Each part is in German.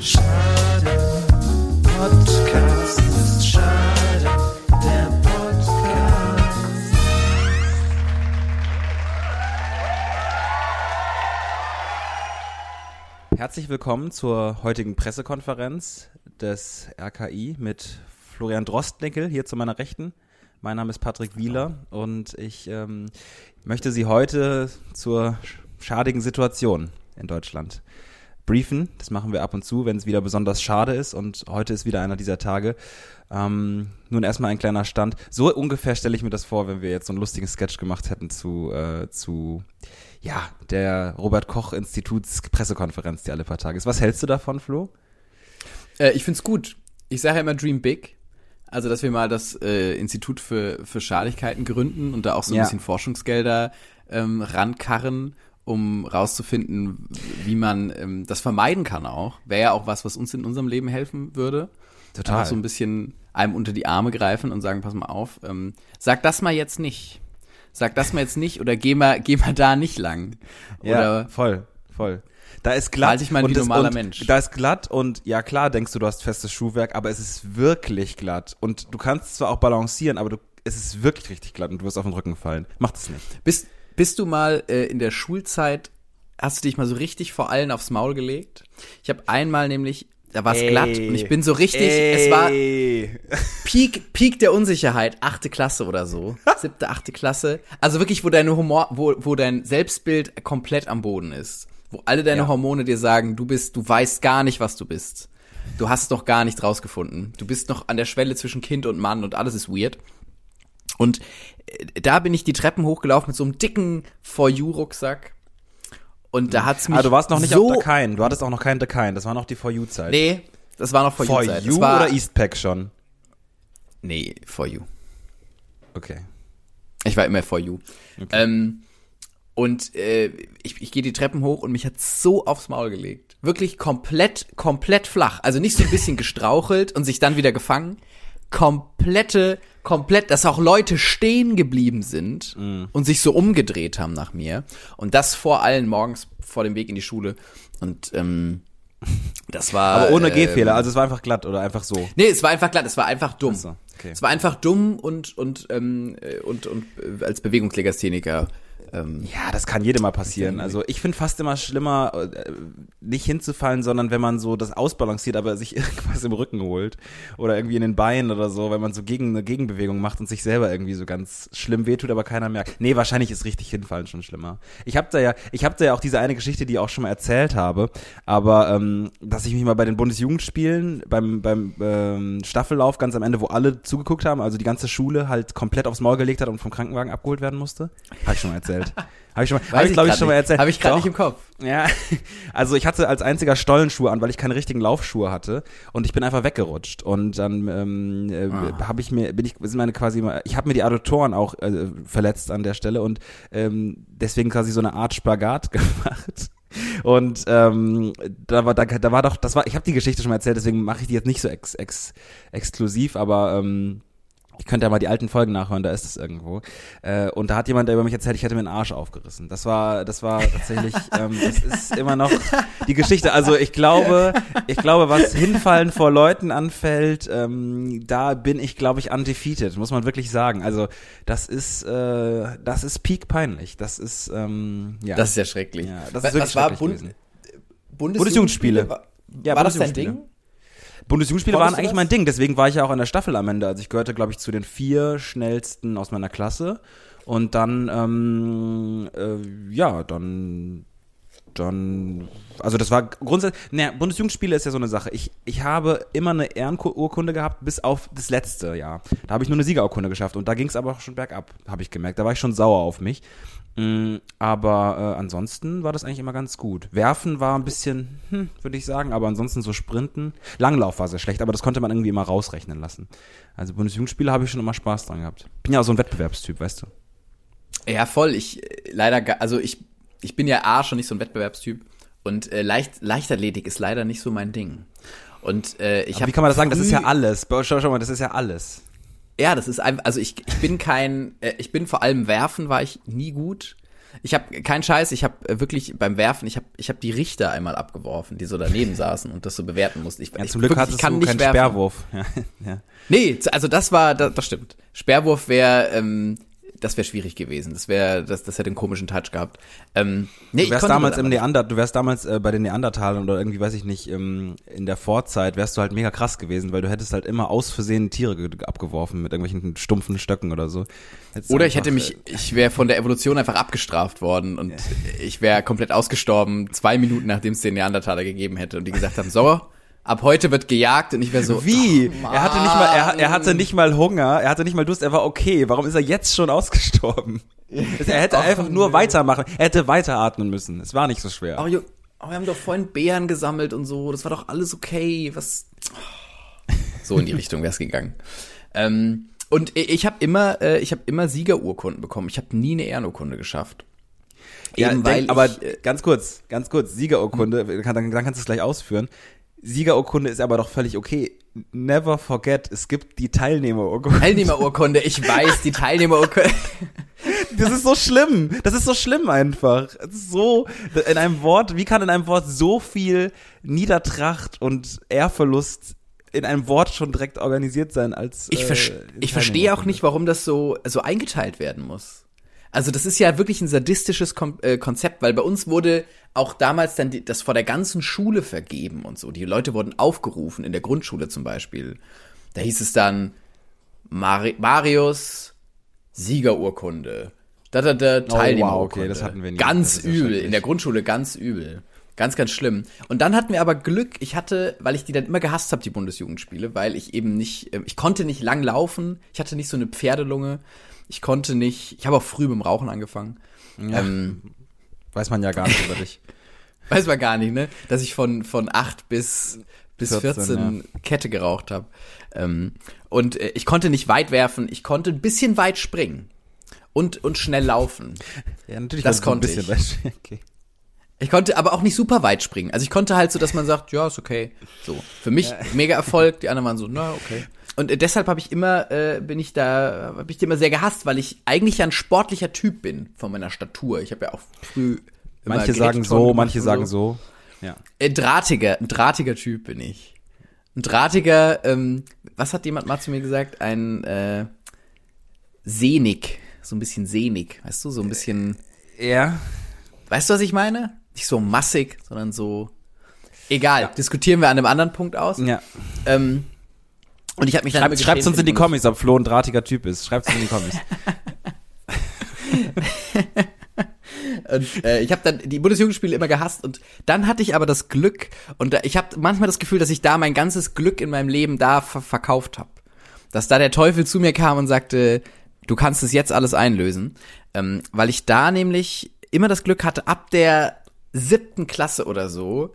Schade, Podcast ist schade, der Podcast. Herzlich willkommen zur heutigen Pressekonferenz des RKI mit Florian Drostnickel hier zu meiner Rechten. Mein Name ist Patrick Wieler und ich ähm, möchte Sie heute zur schadigen Situation in Deutschland briefen. Das machen wir ab und zu, wenn es wieder besonders schade ist und heute ist wieder einer dieser Tage. Ähm, nun erstmal ein kleiner Stand. So ungefähr stelle ich mir das vor, wenn wir jetzt so einen lustigen Sketch gemacht hätten zu, äh, zu ja, der Robert Koch Instituts Pressekonferenz, die alle paar Tage ist. Was hältst du davon, Flo? Äh, ich find's gut. Ich sage ja immer Dream Big. Also, dass wir mal das äh, Institut für, für Schadigkeiten gründen und da auch so ein Ja. bisschen Forschungsgelder ähm, rankarren, um rauszufinden, wie man ähm, das vermeiden kann auch. Wäre ja auch was, was uns in unserem Leben helfen würde. Total. Einfach so ein bisschen einem unter die Arme greifen und sagen, pass mal auf, ähm, sag das mal jetzt nicht. Sag das mal jetzt nicht oder geh mal, geh mal da nicht lang. Ja, Oder voll, voll. Da ist glatt. Ich mal wie normaler Mensch. Da ist glatt und ja klar denkst du, du hast festes Schuhwerk, aber es ist wirklich glatt. Und du kannst zwar auch balancieren, aber du, es ist wirklich richtig glatt und du wirst auf den Rücken fallen. Mach das nicht. Bist, bist du mal äh, in der Schulzeit, hast du dich mal so richtig vor allen aufs Maul gelegt? Ich habe einmal nämlich, da war es Ey. glatt und ich bin so richtig, es war Peak, Peak der Unsicherheit, achte Klasse oder so, siebte, achte Klasse. Also wirklich, wo deine Humor, wo, wo dein Selbstbild komplett am Boden ist. Wo alle deine Ja. Hormone dir sagen, du bist, du weißt gar nicht, was du bist. Du hast noch gar nicht rausgefunden. Du bist noch an der Schwelle zwischen Kind und Mann und alles ist weird. Und äh, da bin ich die Treppen hochgelaufen mit so einem dicken For You-Rucksack. Und da hat's mich Ah, du warst noch nicht so, auf Dakein. Du hattest auch noch keinen Dakein. Das war noch die For You-Zeit. Nee, das war noch For, For You-Zeit. You Das war, oder Eastpack schon? Nee, For You. Okay. Ich war immer For You. Ähm, und äh, ich, ich gehe die Treppen hoch und mich hat so aufs Maul gelegt. Wirklich komplett, komplett flach. Also nicht so ein bisschen gestrauchelt und sich dann wieder gefangen. Komplette, komplett, dass auch Leute stehen geblieben sind und sich so umgedreht haben nach mir. Und das vor allen morgens vor dem Weg in die Schule. Und ähm, das war. Aber ohne ähm, Gehfehler. Also es war einfach glatt oder einfach so. Nee, es war einfach glatt, es war einfach dumm. So, okay. Es war einfach dumm und und ähm, äh, und und äh, als Bewegungslegastheniker ähm, Ja, das kann jedem mal passieren. Also ich finde fast immer schlimmer, äh, nicht hinzufallen, sondern wenn man so das ausbalanciert, aber sich irgendwas im Rücken holt oder irgendwie in den Beinen oder so, wenn man so gegen eine Gegenbewegung macht und sich selber irgendwie so ganz schlimm wehtut, aber keiner merkt. Nee, wahrscheinlich ist richtig hinfallen schon schlimmer. Ich habe da ja, ich habe da ja auch diese eine Geschichte, die ich auch schon mal erzählt habe, aber ähm, dass ich mich mal bei den Bundesjugendspielen beim beim ähm, Staffellauf ganz am Ende, wo alle zugeguckt haben, also die ganze Schule halt komplett aufs Maul gelegt hat und vom Krankenwagen abgeholt werden musste, habe ich schon mal erzählt. Habe ich schon mal, habe ich glaube ich schon mal erzählt. Habe ich gerade nicht im Kopf. Ja, also ich hatte als einziger Stollenschuhe an, weil ich keine richtigen Laufschuhe hatte und ich bin einfach weggerutscht und dann ähm, äh, Ah. habe ich mir bin ich sind meine quasi ich habe mir die Adduktoren auch äh, verletzt an der Stelle und ähm, deswegen quasi so eine Art Spagat gemacht. Und ähm, da war da, da war doch das war ich habe die Geschichte schon mal erzählt, deswegen mache ich die jetzt nicht so ex, ex, exklusiv, aber ähm, ich könnte ja mal die alten Folgen nachhören, da ist es irgendwo. Äh, und da hat jemand über mich erzählt, ich hätte mir den Arsch aufgerissen. Das war, das war tatsächlich, ähm, das ist immer noch die Geschichte. Also ich glaube, ich glaube, was hinfallen vor Leuten anfällt, ähm, da bin ich, glaube ich, undefeated, muss man wirklich sagen. Also das ist, äh, das ist peak peinlich. Das ist, ähm, ja. Das ist ja schrecklich. ja, das Was- ist wirklich was war schrecklich Bund gewesen. Bundesjugendspiele? War, Ja, war das dein Bundesjugendspiele. Ding? Bundesjugendspiele waren eigentlich das? mein Ding, deswegen war ich ja auch in der Staffel am Ende. Also ich gehörte, glaube ich, zu den vier schnellsten aus meiner Klasse. Und dann, ähm, äh, ja, dann, dann, also das war grundsätzlich, naja, Bundesjugendspiele ist ja so eine Sache. Ich, ich habe immer eine Ehrenurkunde gehabt, bis auf das letzte Jahr. Da habe ich nur eine Siegerurkunde geschafft und da ging es aber auch schon bergab, habe ich gemerkt. Da war ich schon sauer auf mich. Mm, Aber äh, ansonsten war das eigentlich immer ganz gut. Werfen war ein bisschen, hm, würde ich sagen, aber ansonsten so Sprinten. Langlauf war sehr schlecht, aber das konnte man irgendwie immer rausrechnen lassen. Also Bundesjugendspiele habe ich schon immer Spaß dran gehabt. Bin ja auch so ein Wettbewerbstyp, weißt du. Ja, voll. Ich äh, leider, also ich, ich bin ja A schon nicht so ein Wettbewerbstyp und äh, Leicht, Leichtathletik ist leider nicht so mein Ding. Und äh, ich habe wie kann man das sagen? Das ist ja alles. Schau, schau mal, das ist ja alles. Ja, das ist einfach, also ich, ich bin kein, äh, ich bin vor allem werfen war ich nie gut. Ich habe keinen Scheiß, ich habe wirklich beim Werfen, ich habe ich hab die Richter einmal abgeworfen, die so daneben saßen und das so bewerten mussten. Ich, Ja, ich zum Glück wirklich, hattest ich kann du nicht keinen werfen. Sperrwurf. Ja, ja. Nee, also das war, das, das stimmt. Sperrwurf wäre, ähm, das wäre schwierig gewesen. Das wäre, das, das hätte einen komischen Touch gehabt. Ähm, nee, Du wärst damals im Neander, du wärst damals äh, bei den Neandertalern oder irgendwie, weiß ich nicht, ähm, in der Vorzeit wärst du halt mega krass gewesen, weil du hättest halt immer aus Versehen Tiere ge- abgeworfen mit irgendwelchen stumpfen Stöcken oder so. Hättest Oder ich einfach, hätte mich, ich wäre von der Evolution einfach abgestraft worden und ich wäre komplett ausgestorben, zwei Minuten nachdem es den Neandertaler gegeben hätte und die gesagt haben, so, ab heute wird gejagt und ich wäre so, Wie? ach, er hatte nicht mal, er, er hatte nicht mal Hunger, er hatte nicht mal Durst, er war okay. Warum ist er jetzt schon ausgestorben? er hätte einfach nur weitermachen, er hätte weiteratmen müssen. Es war nicht so schwer. Oh, oh, wir haben doch vorhin Beeren gesammelt und so, das war doch alles okay, was, so in die Richtung wäre es gegangen. Ähm, und ich habe immer, äh, ich habe immer Siegerurkunden bekommen. Ich habe nie eine Ehrenurkunde geschafft. Ja, Eben denk, weil aber ich, äh, ganz kurz, ganz kurz, Siegerurkunde, kann, dann, dann kannst du es gleich ausführen. Siegerurkunde ist aber doch völlig okay. Never forget, es gibt die Teilnehmerurkunde. Teilnehmerurkunde, ich weiß, die Teilnehmerurkunde. Das ist so schlimm. Das ist so schlimm einfach. So, in einem Wort, wie kann in einem Wort so viel Niedertracht und Ehrverlust in einem Wort schon direkt organisiert sein als Ich, äh, ich verstehe auch nicht, warum das so, so eingeteilt werden muss. Also das ist ja wirklich ein sadistisches Kom äh, Konzept, weil bei uns wurde auch damals dann die, das vor der ganzen Schule vergeben und so. Die Leute wurden aufgerufen, in der Grundschule zum Beispiel. Da hieß es dann Mari Marius Siegerurkunde. Da, da, da, Teilnehmerurkunde. okay, das hatten wir nie. Ganz übel, in der Grundschule ganz übel. Ganz, ganz schlimm. Und dann hatten wir aber Glück, ich hatte, weil ich die dann immer gehasst habe, die Bundesjugendspiele, weil ich eben nicht, äh, ich konnte nicht lang laufen, ich hatte nicht so eine Pferdelunge, ich konnte nicht, ich habe auch früh mit dem Rauchen angefangen. Ja. Ähm, Weiß man ja gar nicht über dich. weiß man gar nicht, ne? Dass ich von, von 8 bis, bis 14, 14, Kette geraucht habe. Ähm, und äh, ich konnte nicht weit werfen, ich konnte ein bisschen weit springen. Und, und schnell laufen. Ja, natürlich. Das ein konnte bisschen ich. weit- Okay. Ich konnte aber auch nicht super weit springen. Also ich konnte halt so, dass man sagt, ja, ist okay. So. Für mich mega Erfolg, die anderen waren so, na, okay. Und äh, deshalb habe ich immer, äh, bin ich da, habe ich die immer sehr gehasst, weil ich eigentlich ja ein sportlicher Typ bin von meiner Statur. Ich habe ja auch früh Manche sagen so, manche sagen so. Ja. Ein drahtiger, ein drahtiger Typ bin ich. Ein drahtiger, ähm, was hat jemand mal zu mir gesagt? Ein äh, sehnig, so ein bisschen sehnig, weißt du, so ein bisschen, Ja. weißt du, was ich meine? Nicht so massig, sondern so. Egal, diskutieren wir an einem anderen Punkt aus. Ja. Ähm, und ich habe mich dann Schreibt, uns in die Comics, ob Flo ein drahtiger Typ ist. Schreibt uns in die Comics. Und, äh, ich habe dann die Bundesjugendspiele immer gehasst und dann hatte ich aber das Glück und da, ich habe manchmal das Gefühl, dass ich da mein ganzes Glück in meinem Leben da ver verkauft habe. Dass da der Teufel zu mir kam und sagte, du kannst es jetzt alles einlösen, ähm, weil ich da nämlich immer das Glück hatte, ab der siebten Klasse oder so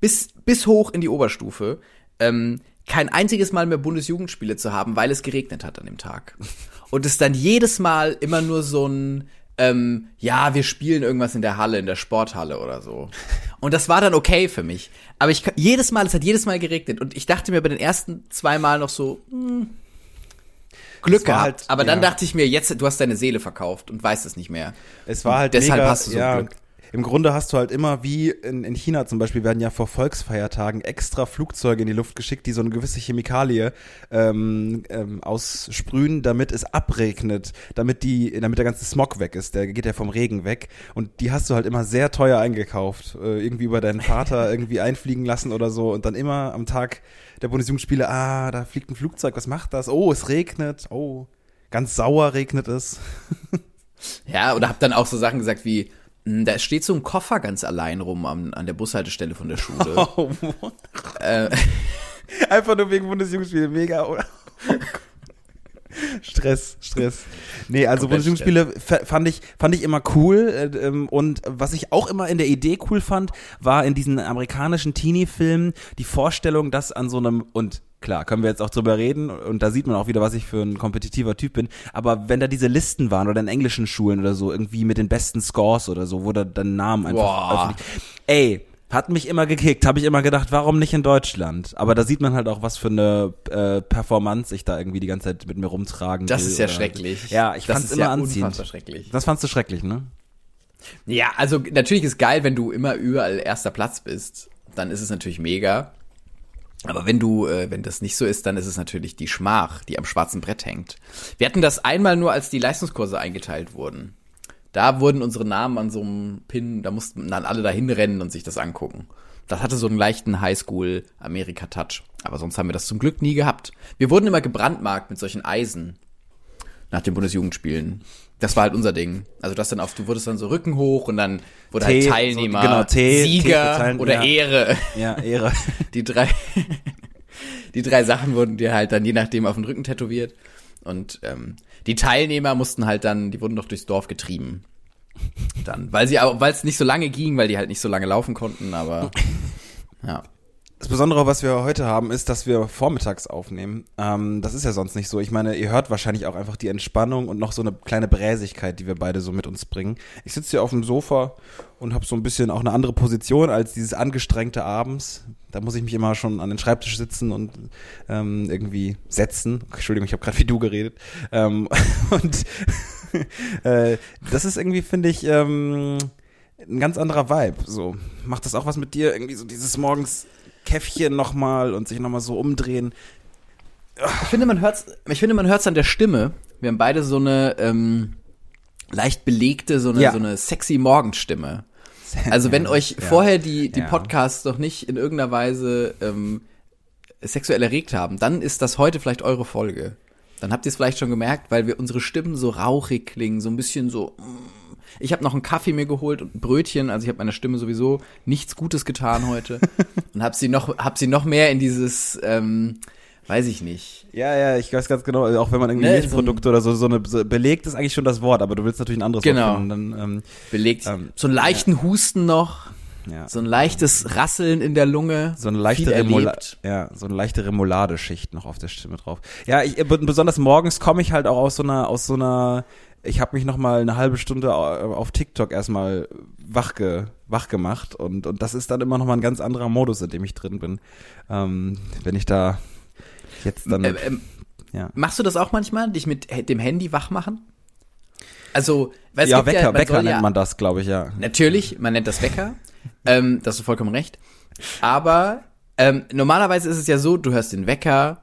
bis bis hoch in die Oberstufe ähm, kein einziges Mal mehr Bundesjugendspiele zu haben, weil es geregnet hat an dem Tag. Und es dann jedes Mal immer nur so ein, ähm, ja, wir spielen irgendwas in der Halle, in der Sporthalle oder so. Und das war dann okay für mich. Aber ich jedes Mal, es hat jedes Mal geregnet. Und ich dachte mir bei den ersten zwei Mal noch so, hm, Glück gehabt. halt- aber dann ja. dachte ich mir, jetzt, du hast deine Seele verkauft und weißt es nicht mehr. Es war halt Deshalb mega, hast du so ja, Glück. Im Grunde hast du halt immer, wie in, in China zum Beispiel, werden ja vor Volksfeiertagen extra Flugzeuge in die Luft geschickt, die so eine gewisse Chemikalie ähm, ähm, aussprühen, damit es abregnet, damit die, damit der ganze Smog weg ist. Der geht ja vom Regen weg. Und die hast du halt immer sehr teuer eingekauft. Äh, irgendwie über deinen Vater irgendwie einfliegen lassen oder so. Und dann immer am Tag der Bundesjugendspiele, ah, da fliegt ein Flugzeug, was macht das? Oh, es regnet. Oh, ganz sauer regnet es. Ja, oder hab dann auch so Sachen gesagt wie, "Hm, da steht so ein Koffer ganz allein rum an, an der Bushaltestelle von der Schule. Oh, äh, Einfach nur wegen Bundesjugendspiele, mega, oder? Stress, Stress. Nee, also Bundesjugendspiele fand ich, fand ich immer cool. Äh, ähm, und was ich auch immer in der Idee cool fand, war in diesen amerikanischen Teenie-Filmen die Vorstellung, dass an so einem, und klar, können wir jetzt auch drüber reden, und da sieht man auch wieder, was ich für ein kompetitiver Typ bin, aber wenn da diese Listen waren oder in englischen Schulen oder so, irgendwie mit den besten Scores oder so, wo da dann Namen einfach. Ey, hat mich immer gekickt, habe ich immer gedacht, warum nicht in Deutschland? Aber da sieht man halt auch, was für eine äh, Performance ich da irgendwie die ganze Zeit mit mir rumtragen das will ist ja oder- schrecklich. Ja, ich das fand's ist immer ja anziehend. schrecklich. Das fandst du schrecklich, ne? Ja, also natürlich ist geil, wenn du immer überall erster Platz bist. Dann ist es natürlich mega. Aber wenn du, äh, wenn das nicht so ist, dann ist es natürlich die Schmach, die am schwarzen Brett hängt. Wir hatten das einmal nur, als die Leistungskurse eingeteilt wurden. Da wurden unsere Namen an so einem Pin, da mussten dann alle dahin rennen und sich das angucken. Das hatte so einen leichten Highschool-Amerika-Touch. Aber sonst haben wir das zum Glück nie gehabt. Wir wurden immer gebrandmarkt mit solchen Eisen nach den Bundesjugendspielen. Das war halt unser Ding. Also das dann auf, du wurdest dann so Rücken hoch und dann wurde T, halt so, Teilnehmer, genau, T, T Sieger Teil- oder ja. Ehre. Ja, Ehre. Die drei, die drei Sachen wurden dir halt dann je nachdem auf den Rücken tätowiert. Und ähm, die Teilnehmer mussten halt dann, die wurden doch durchs Dorf getrieben. Dann, weil sie weil es nicht so lange ging, weil die halt nicht so lange laufen konnten, aber ja. Das Besondere, was wir heute haben, ist, dass wir vormittags aufnehmen. Ähm, das ist ja sonst nicht so. Ich meine, ihr hört wahrscheinlich auch einfach die Entspannung und noch so eine kleine Bräsigkeit, die wir beide so mit uns bringen. Ich sitze hier auf dem Sofa und habe so ein bisschen auch eine andere Position als dieses angestrengte abends. Da muss ich mich immer schon an den Schreibtisch sitzen und ähm, irgendwie setzen. Entschuldigung, ich habe gerade wie du geredet. Ähm, und äh, das ist irgendwie, finde ich, ähm, ein ganz anderer Vibe. So macht das auch was mit dir? Irgendwie so dieses morgens Käffchen nochmal und sich nochmal so umdrehen. Ich finde, man hört's, ich finde, man hört's an der Stimme. Wir haben beide so eine ähm, leicht belegte, so eine, Ja. so eine sexy Morgenstimme. Also wenn euch Ja. vorher die, die Ja. Podcasts noch nicht in irgendeiner Weise ähm, sexuell erregt haben, dann ist das heute vielleicht eure Folge. Dann habt ihr es vielleicht schon gemerkt, weil wir unsere Stimmen so rauchig klingen, so ein bisschen so. mm. Ich habe noch einen Kaffee mir geholt und ein Brötchen, also ich habe meiner Stimme sowieso nichts Gutes getan heute und habe sie noch, hab sie noch mehr in dieses, ähm, weiß ich nicht, Ja, ja, ich weiß ganz genau, auch wenn man irgendwie Ne, Milchprodukte oder so, so eine, so, belegt ist eigentlich schon das Wort, aber du willst natürlich ein anderes Genau. Wort finden. Dann, ähm, belegt. Ähm, so einen leichten Husten noch, ja. so ein leichtes Rasseln in der Lunge. so eine leichte erlebt. ja, so eine leichte Remouladeschicht noch auf der Stimme drauf. Ja, ich, äh, besonders morgens komme ich halt auch aus so einer aus so einer ich habe mich noch mal eine halbe Stunde au- auf TikTok erstmal wach, ge, wach gemacht und und das ist dann immer noch mal ein ganz anderer Modus, in dem ich drin bin. Ähm, wenn ich da jetzt dann Ähm, ähm, ja. Machst du das auch manchmal, dich mit dem Handy wach machen? Also, weil es Ja, Wecker, ja, Wecker nennt ja, man das, glaube ich, ja. Natürlich, man nennt das Wecker. ähm, das hast du vollkommen recht. Aber ähm, normalerweise ist es ja so, du hörst den Wecker.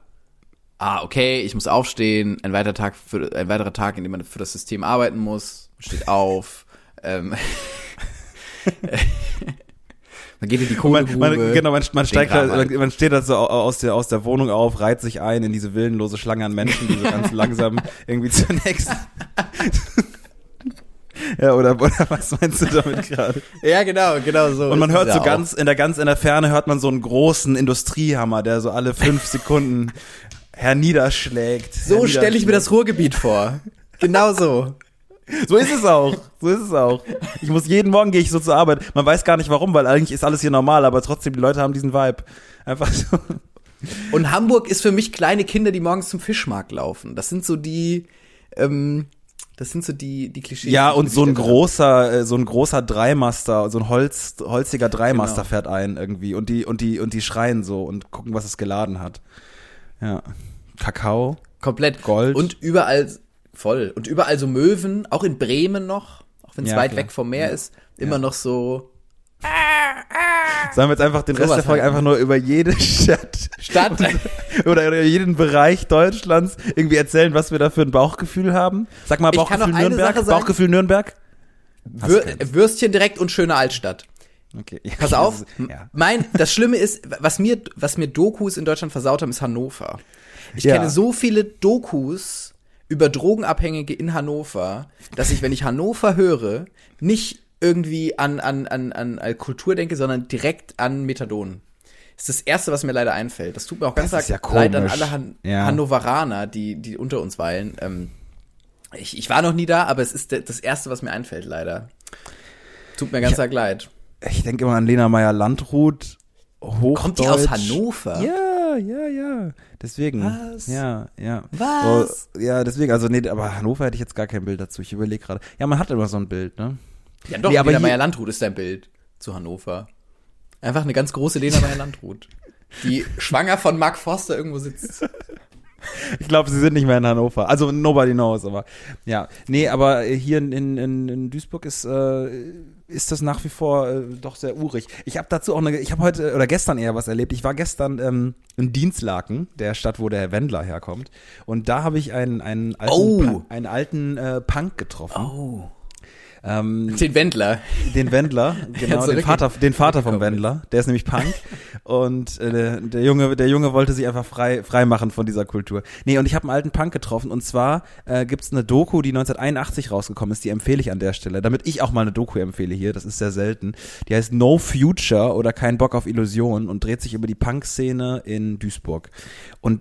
Ah, okay, ich muss aufstehen. Ein weiterer Tag, für, ein weiterer Tag, in dem man für das System arbeiten muss. Man steht auf. ähm, man geht in die Man, Kohlegrube. man, genau, man, man steigt da, halt. man steht da so au- aus der, aus der Wohnung auf, reiht sich ein in diese willenlose Schlange an Menschen, die so ganz langsam irgendwie zunächst. ja, oder, oder was meinst du damit gerade? Ja, genau, genau so. Und man hört so ganz, in der ganz in der Ferne hört man so einen großen Industriehammer, der so alle fünf Sekunden herniederschlägt. So stelle ich mir das Ruhrgebiet vor. Genau so. So ist es auch. So ist es auch. Ich muss jeden Morgen gehe ich so zur Arbeit. Man weiß gar nicht warum, weil eigentlich ist alles hier normal, aber trotzdem die Leute haben diesen Vibe. Einfach so. Und Hamburg ist für mich kleine Kinder, die morgens zum Fischmarkt laufen. Das sind so die, ähm, das sind so die, die Klischees. Ja, und so ein großer, äh, so ein großer Dreimaster, so ein Holz, holziger Dreimaster Genau. fährt ein irgendwie und die, und die, und die schreien so und gucken, was es geladen hat. Ja. Kakao. Komplett. Gold. Und überall, voll. Und überall so Möwen, auch in Bremen noch, auch wenn es Ja, weit klar. weg vom Meer ist, immer Ja. noch so Sollen wir jetzt einfach den Rest Sowas der Folge halt. einfach nur über jede Stadt Stadt. oder über jeden Bereich Deutschlands irgendwie erzählen, was wir da für ein Bauchgefühl haben? Sag mal Bauchgefühl Nürnberg. Bauchgefühl Nürnberg? Wür? Würstchen direkt und schöne Altstadt. Okay. Ja, Pass das auf, ist- Ja. mein, das Schlimme ist, was mir, was mir Dokus in Deutschland versaut haben, ist Hannover. Ich Ja. kenne so viele Dokus über Drogenabhängige in Hannover, dass ich, wenn ich Hannover höre, nicht irgendwie an, an, an, an, Kultur denke, sondern direkt an Methadon. Das ist das Erste, was mir leider einfällt. Das tut mir auch ganz Das arg ja leid an alle Han. Hannoveraner, die, die unter uns weilen. Ähm, ich, ich war noch nie da, aber es ist das Erste, was mir einfällt, leider. Tut mir ganz arg leid. Ich denke immer an Lena Meyer-Landrut. Kommt die aus Hannover? Ja, ja, ja. Deswegen. Was? Ja, ja. Was? So, ja, deswegen, also nee, aber Hannover hätte ich jetzt gar kein Bild dazu. Ich überlege gerade. Ja, man hat immer so ein Bild, ne? Ja, doch, Nee, aber Lena Meyer-Landrut ist dein Bild zu Hannover. Einfach eine ganz große Lena Meyer-Landrut, die schwanger von Mark Forster irgendwo sitzt. Ich glaube, sie sind nicht mehr in Hannover. Also nobody knows, aber ja. Nee, aber hier in, in, in Duisburg ist, äh, ist das nach wie vor äh, doch sehr urig. Ich habe dazu auch eine, ich habe heute oder gestern eher was erlebt. Ich war gestern ähm, in Dienstlaken, der Stadt, wo der Herr Wendler herkommt. Und da habe ich einen, einen alten, Oh. Einen alten äh, Punk getroffen. Oh. Ähm, Den Wendler. den Wendler, genau, den Vater, den Vater vom. Wendler, der ist nämlich Punk und äh, der, Junge, der Junge wollte sich einfach frei, frei machen von dieser Kultur. Nee, und ich habe einen alten Punk getroffen und zwar äh, gibt's eine Doku, die 1981 rausgekommen ist, die empfehle ich an der Stelle, damit ich auch mal eine Doku empfehle hier, das ist sehr selten. Die heißt No Future oder Kein Bock auf Illusion und dreht sich über die Punk-Szene in Duisburg. Und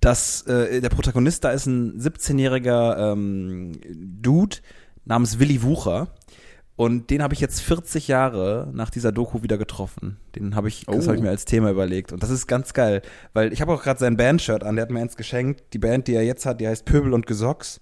das, äh, der Protagonist da ist ein 17-jähriger ähm, Dude namens Willy Wucher. Und den habe ich jetzt 40 Jahre nach dieser Doku wieder getroffen. Den habe ich, das Oh. habe ich mir als Thema überlegt. Und das ist ganz geil, weil ich habe auch gerade sein Bandshirt an, der hat mir eins geschenkt. Die Band, die er jetzt hat, die heißt Pöbel und Gesocks.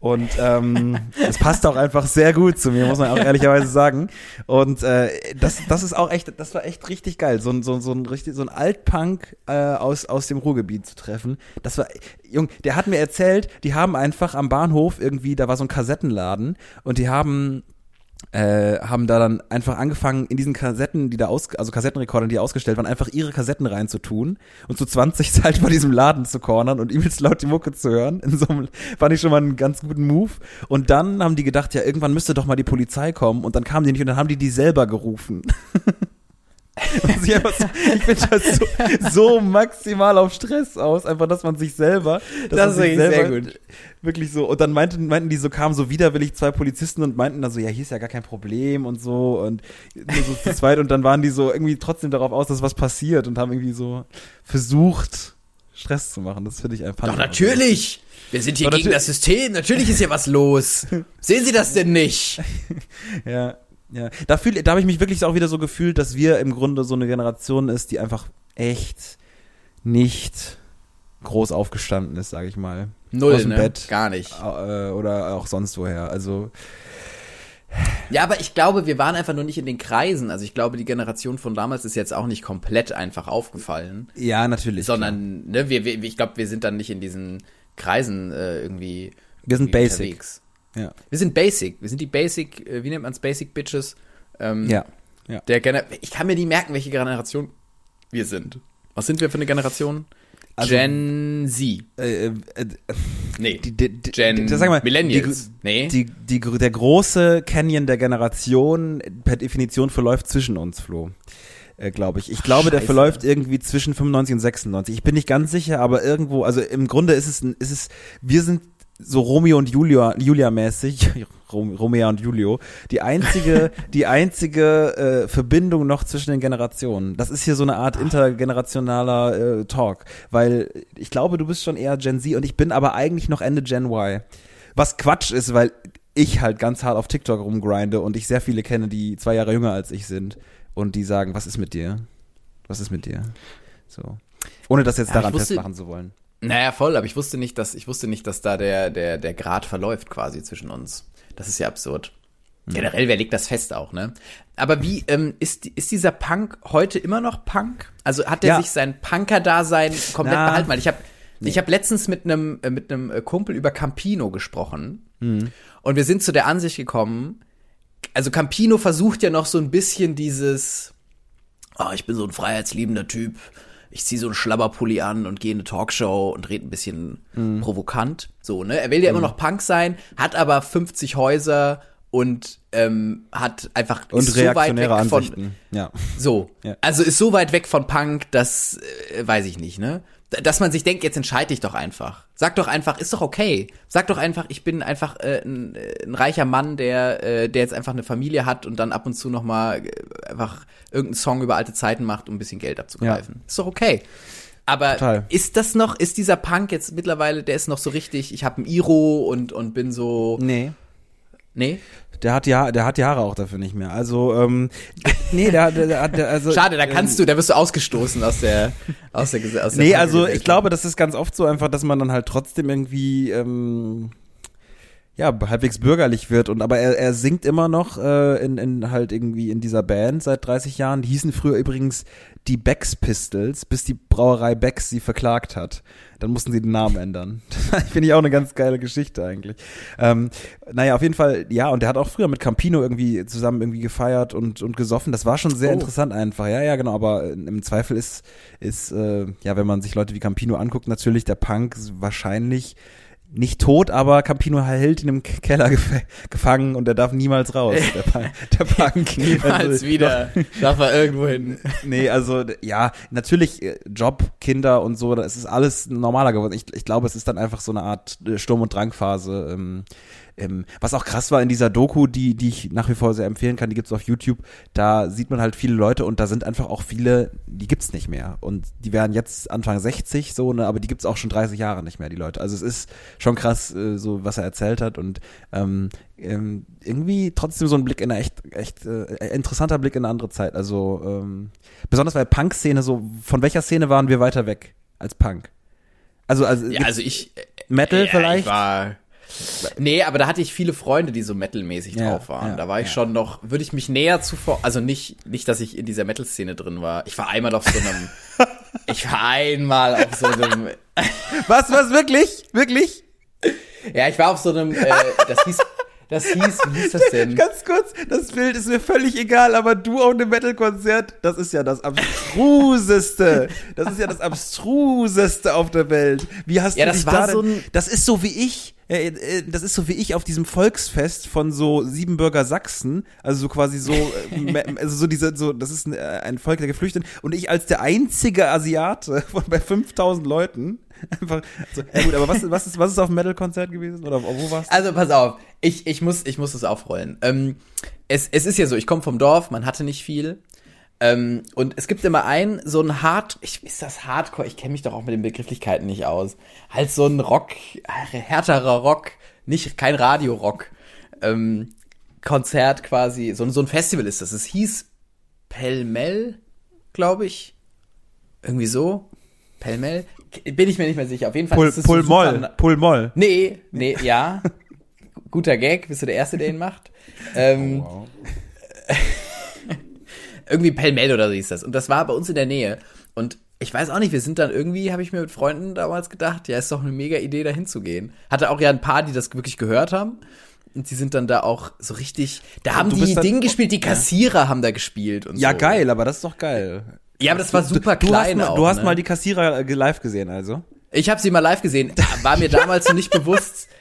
Und ähm, es passt auch einfach sehr gut zu mir, muss man auch ehrlicherweise sagen. Und äh, das, das ist auch echt, das war echt richtig geil, so ein, so, ein- so ein richtig, so ein Altpunk äh, aus, aus dem Ruhrgebiet zu treffen. Das war, Jung, der hat mir erzählt, die haben einfach am Bahnhof irgendwie, da war so ein Kassettenladen und die haben äh, haben da dann einfach angefangen, in diesen Kassetten, die da aus, also Kassettenrekordern, die ausgestellt waren, einfach ihre Kassetten reinzutun und zu 20 halt bei diesem Laden zu cornern und übelst laut die Mucke zu hören. In so einem, fand ich schon mal einen ganz guten Move. Und dann haben die gedacht, ja, irgendwann müsste doch mal die Polizei kommen und dann kamen die nicht und dann haben die die selber gerufen. Einfach so, ich bin das so, so maximal auf Stress aus, einfach, dass man sich selber, Das ist sehr gut. Wirklich so. Und dann meinten, meinten die so, kamen so widerwillig zwei Polizisten und meinten dann so, ja, hier ist ja gar kein Problem und so und nur so zu zweit und dann waren die so irgendwie trotzdem darauf aus, dass was passiert und haben irgendwie so versucht, Stress zu machen. Das finde ich einfach. Doch, natürlich. Wir sind hier Doch, gegen das System. Natürlich ist hier was los. Sehen Sie das denn nicht? Ja, ja. Da, fühl, da habe ich mich wirklich auch wieder so gefühlt, dass wir im Grunde so eine Generation ist, die einfach echt nicht groß aufgestanden ist, sage ich mal. Null, Aus dem ne? Bett. Gar nicht. Äh, oder auch sonst woher. Also, Ja, aber ich glaube, wir waren einfach nur nicht in den Kreisen. Also ich glaube, die Generation von damals ist jetzt auch nicht komplett einfach aufgefallen. ja, natürlich. sondern ne, wir, wir, ich glaube, wir sind dann nicht in diesen Kreisen äh, irgendwie. Wir sind irgendwie basic. unterwegs. Ja. Wir sind basic. Wir sind die Basic, äh, wie nennt man's Basic Bitches? Ähm, Ja. Der Gener ich kann mir nie merken, welche Generation wir sind. Was sind wir für eine Generation? Also- Gen Z. Äh, äh, äh, Nee. die, die, die, Gen sag mal, Millennials. Nee. die, die, der große Canyon der Generation per Definition verläuft zwischen uns, Flo. Äh, glaube ich. Ich glaube, der Scheiße. verläuft irgendwie zwischen 95 und 96. Ich bin nicht ganz sicher, aber irgendwo, also im Grunde ist es, ist es, wir sind so Romeo und Julia, Julia mäßig, Rom, Romeo und Julio, die einzige, die einzige äh, Verbindung noch zwischen den Generationen. Das ist hier so eine Art intergenerationaler äh, Talk, weil ich glaube, du bist schon eher Gen Z und ich bin aber eigentlich noch Ende Gen Y. Was Quatsch ist, weil ich halt ganz hart auf TikTok rumgrinde und ich sehr viele kenne, die zwei Jahre jünger als ich sind und die sagen, was ist mit dir? Was ist mit dir? So. Ohne das jetzt Ja, daran wusste- festmachen zu wollen. Naja, voll, aber ich wusste nicht, dass, ich wusste nicht, dass da der, der, der Grad verläuft quasi zwischen uns. Das ist ja absurd. Generell, wer legt das fest auch, ne? Aber wie, ähm, ist, ist dieser Punk heute immer noch Punk? Also hat er Ja. sich sein Punker-Dasein komplett Na. behalten? Weil ich habe ich hab letztens mit einem äh, mit einem äh, Kumpel über Campino gesprochen und wir sind zu der Ansicht gekommen, also Campino versucht ja noch so ein bisschen dieses, oh, ich bin so ein freiheitsliebender Typ, ich ziehe so einen Schlabberpulli an und gehe in eine Talkshow und rede ein bisschen provokant. So, ne? Er will ja immer noch Punk sein, hat aber 50 Häuser und ähm, hat einfach Und ist so weit weg von, Ansichten. ja. so. Ja. Also ist so weit weg von Punk, das äh, weiß ich nicht, ne? Dass man sich denkt, jetzt entscheide ich doch einfach. Sag doch einfach, ist doch okay. Sag doch einfach, ich bin einfach äh, ein, äh, ein reicher Mann, der, äh, der jetzt einfach eine Familie hat und dann ab und zu noch mal äh, einfach irgendeinen Song über alte Zeiten macht, um ein bisschen Geld abzugreifen. Ist doch okay. Aber Total. ist das noch, ist dieser Punk jetzt mittlerweile, der ist noch so richtig, ich habe ein Iro und, und bin so, Nee. nee? Der hat die, ha der hat die Haare auch dafür nicht mehr. Also, ähm, nee, der, der, der also. Schade, da kannst du, da wirst du ausgestoßen aus der, aus der, aus der Nee, also ich glaube, das ist ganz oft so einfach, dass man dann halt trotzdem irgendwie, ähm, ja, halbwegs bürgerlich wird und aber er, er singt immer noch äh, in, in halt irgendwie in dieser Band seit 30 Jahren. Die hießen früher übrigens die Becks Pistols, bis die Brauerei Becks sie verklagt hat. Dann mussten sie den Namen ändern. Finde ich auch eine ganz geile Geschichte eigentlich. Ähm, naja, auf jeden Fall, ja, und der hat auch früher mit Campino irgendwie zusammen irgendwie gefeiert und, und gesoffen. Das war schon sehr Oh. interessant einfach. Ja, ja, genau, aber im Zweifel ist, ist äh, ja, wenn man sich Leute wie Campino anguckt, natürlich der Punk wahrscheinlich nicht tot, aber Campino hält ihn im Keller gef gefangen und er darf niemals raus. Der, Punk. Der Punk. Niemals Also, wieder. Darf er irgendwo hin. Nee, also ja, natürlich äh, Job, Kinder und so, das ist alles normaler geworden. Ich, ich glaube, es ist dann einfach so eine Art äh, Sturm- und Drangphase. Ähm, ähm, was auch krass war in dieser Doku, die, die ich nach wie vor sehr empfehlen kann, die gibt's auf YouTube, da sieht man halt viele Leute und da sind einfach auch viele, die gibt's nicht mehr. Und die wären jetzt Anfang 60 so, ne, aber die gibt's auch schon 30 Jahre nicht mehr, die Leute. Also es ist schon krass, äh, so was er erzählt hat und ähm, ähm, irgendwie trotzdem so ein Blick in eine echt, echt äh, interessanter Blick in eine andere Zeit. Also ähm, besonders bei Punk-Szene, so von welcher Szene waren wir weiter weg als Punk? Also, also, Ja, also ich. Metal ja, vielleicht? Ich war, nee, aber da hatte ich viele Freunde, die so metalmäßig Ja, drauf waren. ja, da war ich ja. schon noch, würde ich mich näher zuvor, also nicht, nicht, dass ich in dieser Metal-Szene drin war. Ich war einmal auf so einem, ich war einmal auf so einem, was, was, wirklich? Wirklich? ja, ich war auf so einem, äh, das hieß, das hieß, wie hieß das denn? Ganz kurz, das Bild ist mir völlig egal, aber du auf einem Metal-Konzert, das ist ja das abstruseste. Das ist ja das abstruseste auf der Welt. Wie hast Ja, du das dich war da so ein- Das ist so wie ich. Äh, äh, Das ist so wie ich auf diesem Volksfest von so Siebenbürger Sachsen, also so quasi so, äh, also so diese, so, das ist ein, Volk der Geflüchteten und ich als der einzige Asiate von bei 5000 Leuten einfach, so, ja gut, aber was, was ist, was ist auf dem Metal-Konzert gewesen oder wo warst du? Also pass auf, ich, ich muss ich muss es aufrollen. Ähm, es, es ist ja so, ich komme vom Dorf, man hatte nicht viel. Ähm, und es gibt immer einen, so ein Hard, ich, ist das Hardcore? Ich kenne mich doch auch mit den Begrifflichkeiten nicht aus. Halt so ein Rock, äh, härterer Rock, nicht kein Radio-Rock. Ähm, Konzert quasi, so, ein- so ein Festival ist das. Es hieß Pellmell, glaube ich. Irgendwie so. Pellmell? Bin ich mir nicht mehr sicher. Auf jeden Fall ist es so Pull super- Moll, Pull Moll. Nee, nee, ja. Guter Gag, bist du der Erste, der ihn macht. Ähm, irgendwie Pellmell oder so hieß das. Und das war bei uns in der Nähe. Und ich weiß auch nicht, wir sind dann irgendwie, habe ich mir mit Freunden damals gedacht, ja, ist doch eine mega Idee, da hinzugehen. Hatte auch ja ein paar, die das wirklich gehört haben. Und die sind dann da auch so richtig, da haben die bist dann- Ding gespielt, die Kassierer haben da gespielt und Ja, so. geil, aber das ist doch geil. Ja, aber das war super du klein hast mal, auch, Du hast ne? mal die Kassierer äh, live gesehen, also. Ich habe sie mal live gesehen. War mir damals so nicht bewusst.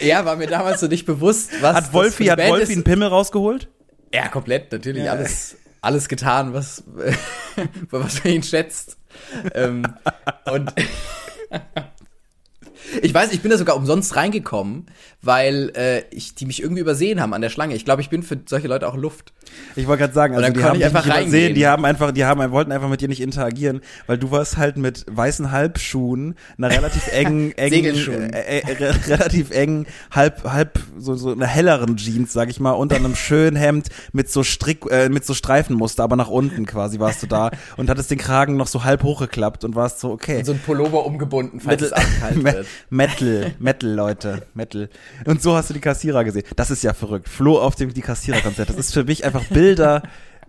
Ja, war mir damals so nicht bewusst, was Hat Wolfi, hat Wolfi einen Pimmel rausgeholt? Ja, komplett, natürlich Ja. alles, alles getan, was, was man ihn schätzt. ähm, und ich weiß, ich bin da sogar umsonst reingekommen, weil äh, ich, die mich irgendwie übersehen haben an der Schlange. Ich glaube, ich bin für solche Leute auch Luft. Ich wollte gerade sagen, also die haben einfach nicht übersehen, die haben einfach, die haben, wollten einfach mit dir nicht interagieren, weil du warst halt mit weißen Halbschuhen, einer relativ engen, engen, äh, äh, re relativ engen, halb, halb, so, so einer helleren Jeans, sag ich mal, unter einem schönen Hemd mit so Strick, äh, mit so Streifenmuster, aber nach unten quasi warst du da und hattest den Kragen noch so halb hochgeklappt und warst so, okay. Und so ein Pullover umgebunden, falls Metal, es abkalt wird. Metal, Metal, Leute, Metal. Und so hast du die Kassierer gesehen. Das ist ja verrückt. Flo auf dem die Kassiererkonzert. Das ist für mich einfach Bilder,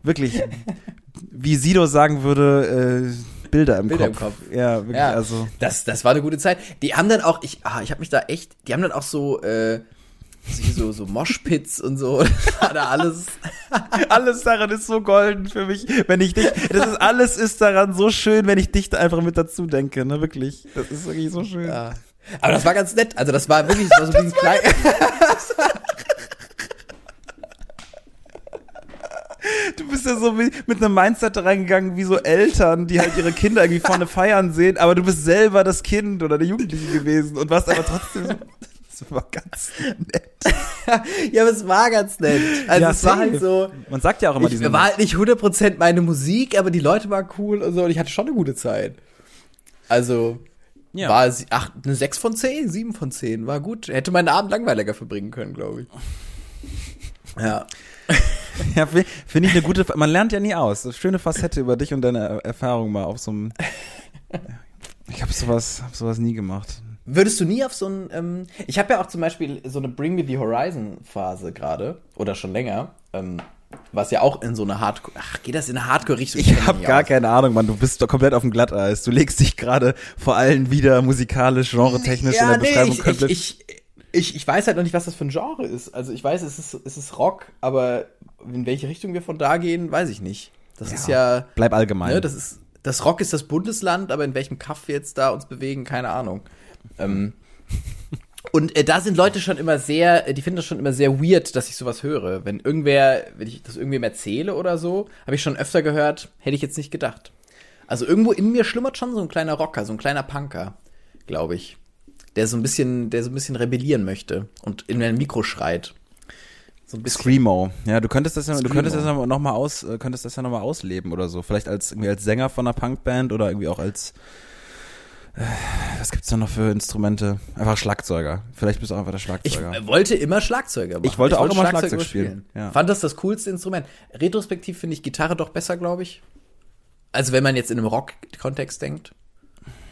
wirklich, wie Sido sagen würde, äh, Bilder im Bilder im Kopf. Kopf. Ja, wirklich, Ja, also. das, das war eine gute Zeit. Die haben dann auch, ich, ah, ich habe mich da echt, die haben dann auch so, äh, so, so Moshpits und so, das war da alles. Alles daran ist so golden für mich, wenn ich dich, das ist, alles ist daran so schön, wenn ich dich da einfach mit dazu denke, ne, wirklich. Das ist wirklich so schön. Ja. Aber das war ganz nett. Also das war wirklich, das war so dieses kleine. Du bist ja so wie, mit einem Mindset da reingegangen, wie so Eltern, die halt ihre Kinder irgendwie vorne feiern sehen, aber du bist selber das Kind oder der Jugendliche gewesen und warst aber trotzdem so, das war ganz nett. ja, aber es war ganz nett. Also Ja, es war halt so. Man sagt ja auch immer Ich diesen, war halt nicht 100% meine Musik, aber die Leute waren cool und so und ich hatte schon eine gute Zeit. Also Ja. war sie, ach, eine 6 von 10, 7 von 10, war gut. Hätte meinen Abend langweiliger verbringen können, glaube ich. Ja. ja, fi- finde ich eine gute, man lernt ja nie aus. Schöne Facette über dich und deine Erfahrung mal auf so einem, ich habe sowas, hab sowas nie gemacht. Würdest du nie auf so ein, ähm, ich habe ja auch zum Beispiel so eine Bring Me the Horizon Phase gerade oder schon länger, ähm, was ja auch in so eine Hardcore, ach, geht das in eine Hardcore-Richtung? Ich habe gar keine Ahnung, Mann. Du bist doch komplett auf dem Glatteis. Du legst dich gerade vor allem wieder musikalisch, genretechnisch in der Beschreibung ich, komplett. ich, ich, ich, ich weiß halt noch nicht, was das für ein Genre ist. Also ich weiß, es ist, es ist Rock, aber in welche Richtung wir von da gehen, weiß ich nicht. Das ist ja, Bleib allgemein. ne, das ist, das Rock ist das Bundesland, aber in welchem Kaff wir jetzt da uns bewegen, keine Ahnung. Ähm, und äh, da sind Leute schon immer sehr, äh, die finden das schon immer sehr weird, dass ich sowas höre. Wenn irgendwer, wenn ich das irgendwem erzähle oder so, habe ich schon öfter gehört, hätte ich jetzt nicht gedacht. Also irgendwo in mir schlummert schon so ein kleiner Rocker, so ein kleiner Punker, glaube ich. Der so ein bisschen, der so ein bisschen rebellieren möchte und in ein Mikro schreit. So ein bisschen. Screamo. Ja, du könntest das ja, du Screamo. könntest das ja noch mal aus, äh, könntest das ja noch mal ausleben oder so. Vielleicht als irgendwie als Sänger von einer Punkband oder irgendwie auch als äh, was gibt's da noch für Instrumente? Einfach Schlagzeuger. Vielleicht bist du auch einfach der Ich Schlagzeuger. äh, wollte immer Schlagzeuger machen. Ich wollte auch immer Schlagzeug immer spielen, ja. Fand das das coolste Instrument. Retrospektiv finde ich Gitarre doch besser, glaube ich. Also wenn man jetzt in einem Rock-Kontext denkt.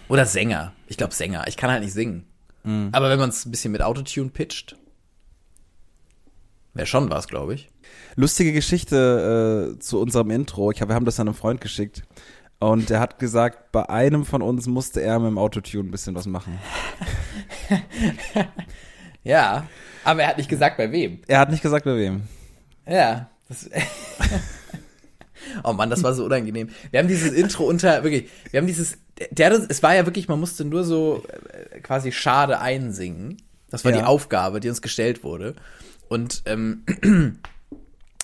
Oder Sänger. Ich glaube Sänger. Ich kann halt nicht singen. Mhm. Aber wenn man es ein bisschen mit Autotune pitcht, wäre schon was, glaube ich. Lustige Geschichte äh, zu unserem Intro. Ich hab, wir haben das an einem Freund geschickt. Und der hat gesagt, bei einem von uns musste er mit dem Autotune ein bisschen was machen. Ja, aber er hat nicht gesagt, bei wem. Er hat nicht gesagt, bei wem. Ja. Das oh Mann, das war so unangenehm. Wir haben dieses Intro unter, wirklich, wir haben dieses, der, es war ja wirklich, man musste nur so äh, quasi schade einsingen. Das war Ja. die Aufgabe, die uns gestellt wurde. Und ähm,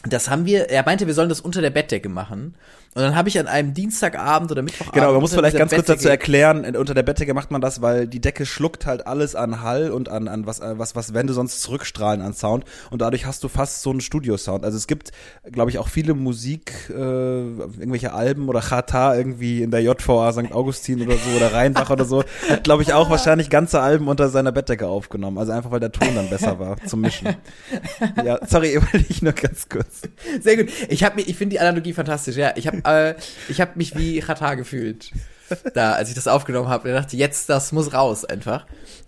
das haben wir, er meinte, wir sollen das unter der Bettdecke machen. Und dann habe ich an einem Dienstagabend oder Mittwochabend. Genau, man muss vielleicht ganz kurz dazu Bettdecke- erklären, unter der Bettdecke macht man das, weil die Decke schluckt halt alles an Hall und an, an was, äh, was, was Wände sonst zurückstrahlen an Sound und dadurch hast du fast so einen Studiosound. Also es gibt, glaube ich, auch viele Musik, äh, irgendwelche Alben oder Chata irgendwie in der JVA St. Augustin oder so oder Rheinbach oder so, hat, glaube ich, auch wahrscheinlich ganze Alben unter seiner Bettdecke aufgenommen. Also einfach, weil der Ton dann besser war zum Mischen. Ja, sorry, wollte ich nur ganz kurz. Sehr gut. Ich mir, ich finde die Analogie fantastisch. Ja, ich habe, äh, ich habe mich wie Chata gefühlt, da, als ich das aufgenommen habe. Ich dachte, jetzt das muss raus einfach.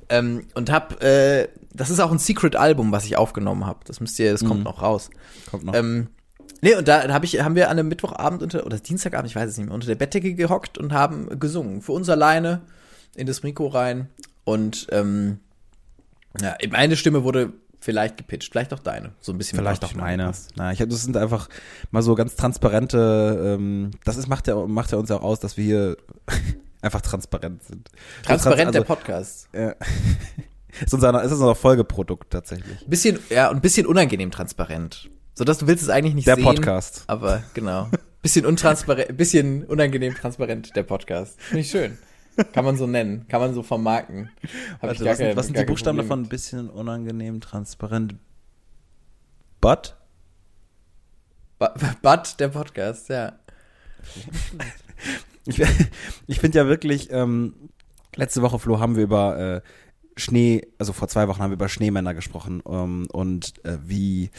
Ähm, und hab, äh, das ist auch ein Secret-Album, was ich aufgenommen habe. Das müsst ihr, das kommt noch raus. Kommt noch. Ähm, nee, und da hab ich, haben wir an einem Mittwochabend unter, oder Dienstagabend, ich weiß es nicht mehr, unter der Bettdecke gehockt und haben gesungen. Für uns alleine in das Mikro rein. Und ähm, ja, meine Stimme wurde vielleicht gepitcht, vielleicht auch deine. So ein bisschen Vielleicht auch meine. Na, ich hab, das sind einfach mal so ganz transparente, ähm, das ist, macht ja, macht ja uns ja auch aus, dass wir hier einfach transparent sind. Transparent also, der Podcast. Ja. ist unser, ist unser Folgeprodukt tatsächlich. Bisschen, ja, und ein bisschen unangenehm transparent. So dass du willst es eigentlich nicht Der sehen. Podcast. Aber genau. Bisschen untransparent, bisschen unangenehm transparent, der Podcast. Finde ich schön. Kann man so nennen. Kann man so vermarkten. Also, was, sind, was sind die kein Buchstaben Problem davon? Ein bisschen unangenehm, transparent. But? But, but der Podcast, ja. Ich, ich finde ja wirklich, ähm, letzte Woche, Flo, haben wir über äh, Schnee, also vor zwei Wochen haben wir über Schneemänner gesprochen ähm, und äh, wie,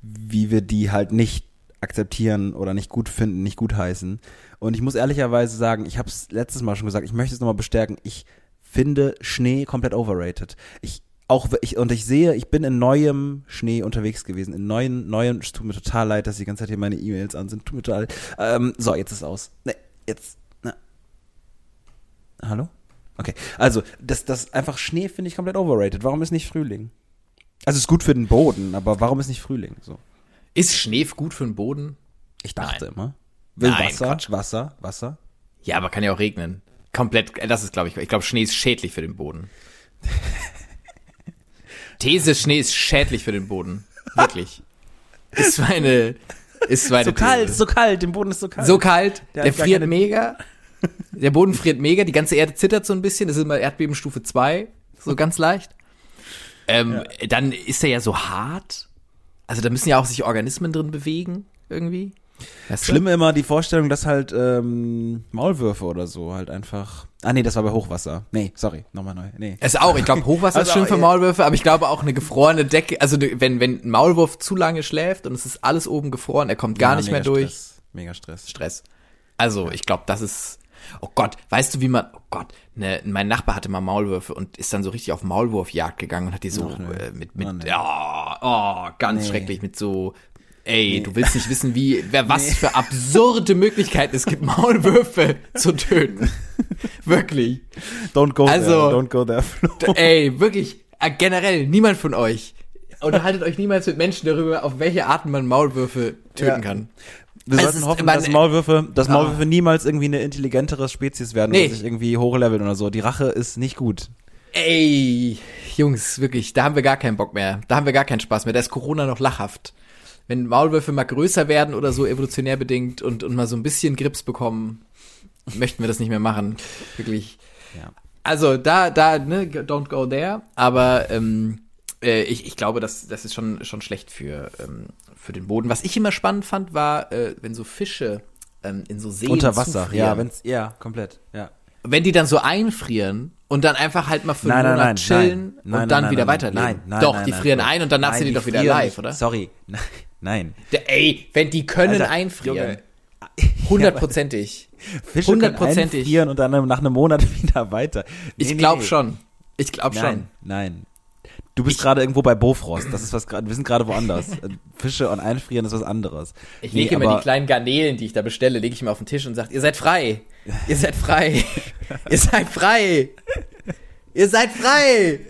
wie wir die halt nicht akzeptieren oder nicht gut finden, nicht gut heißen. Und ich muss ehrlicherweise sagen, ich habe es letztes Mal schon gesagt, ich möchte es nochmal bestärken, ich finde Schnee komplett overrated. Ich auch ich, und ich sehe, ich bin in neuem Schnee unterwegs gewesen, in neuen, neuen, es tut mir total leid, dass die ganze Zeit hier meine E-Mails an sind, tut mir total. Ähm, so, jetzt ist aus. Ne, jetzt, na. Hallo? Okay, also, das, das einfach Schnee finde ich komplett overrated. Warum ist nicht Frühling? Also, ist gut für den Boden, aber warum ist nicht Frühling? So. Ist Schnee gut für den Boden? Ich dachte Nein. immer. Will Nein, Wasser, Quatsch. Wasser, Wasser. Ja, aber kann ja auch regnen. Komplett, äh, das ist, glaube ich, ich glaube, Schnee ist schädlich für den Boden. These, Schnee ist schädlich für den Boden. Wirklich. Ist meine, ist meine So kalt, These. so kalt, dem Boden ist so kalt. So kalt, Der der, friert mega. Der Boden friert mega, die ganze Erde zittert so ein bisschen, das ist immer Erdbebenstufe 2, so ganz leicht. Ähm, Dann ist er ja so hart. Also da müssen ja auch sich Organismen drin bewegen, irgendwie. Weißt du? Schlimm immer die Vorstellung, dass halt ähm, Maulwürfe oder so halt einfach. Ah nee, das war bei Hochwasser. Nee, sorry, nochmal neu. Nee. Es auch, ich glaube, Hochwasser Also ist schön für. Maulwürfe, aber ich glaube auch eine gefrorene Decke, also ne- wenn, wenn ein Maulwurf zu lange schläft und es ist alles oben gefroren, er kommt gar Ja, nicht mehr mega durch. Stress. Mega Stress. Stress. Also, ich glaube, das ist. Oh Gott, weißt du, wie man, oh Gott, ne, mein Nachbar hatte mal Maulwürfe und ist dann so richtig auf Maulwurfjagd gegangen und hat die so Ach, nee. äh, mit, mit, Oh, nee. ja, oh, ganz Nee. schrecklich, mit so, ey, du willst nicht wissen, wie, wer, was für absurde Möglichkeiten es gibt, Maulwürfe zu töten. Wirklich. Don't go Also- there, don't go there, Flo. Ey, wirklich, äh, generell, niemand von euch. Unterhaltet euch niemals mit Menschen darüber, auf welche Arten man Maulwürfe töten Ja. kann. Wir Es sollten hoffen, dass Maulwürfe, dass Ah. Maulwürfe niemals irgendwie eine intelligentere Spezies werden, Nee. die sich irgendwie hochleveln oder so. Die Rache ist nicht gut. Ey, Jungs, wirklich, da haben wir gar keinen Bock mehr. Da haben wir gar keinen Spaß mehr. Da ist Corona noch lachhaft. Wenn Maulwürfe mal größer werden oder so evolutionär bedingt und, und mal so ein bisschen Grips bekommen, möchten wir das nicht mehr machen. Wirklich. Ja. Also da, da, ne, don't go there. Aber ähm, äh, ich, ich glaube, das, das ist schon, schon schlecht für, ähm, für den Boden. Was ich immer spannend fand, war, äh, wenn so Fische ähm, in so Seen Unter Wasser, zufrieren. ja, wenn's, ja, komplett, ja. wenn die dann so einfrieren und dann einfach halt mal für Nein, einen Monat nein, chillen nein, und dann wieder nein, weiterleben. Nein, nein, Doch, die frieren ein und danach sind die, doch wieder live, oder? Sorry, nein. Der, ey, wenn die können Alter, einfrieren, Junge. hundertprozentig. Fische können Hundertprozentig. einfrieren und dann nach einem Monat wieder weiter. Nee, Ich glaube nee. schon. Ich glaube schon. Nein. Du bist gerade irgendwo bei Bofrost. Das ist was gerade, wir sind gerade woanders. Fische und einfrieren ist was anderes. Ich Nee, lege immer aber- die kleinen Garnelen, die ich da bestelle, lege ich mir auf den Tisch und sage, ihr seid frei. Ihr seid frei. ihr seid frei. Ihr seid frei.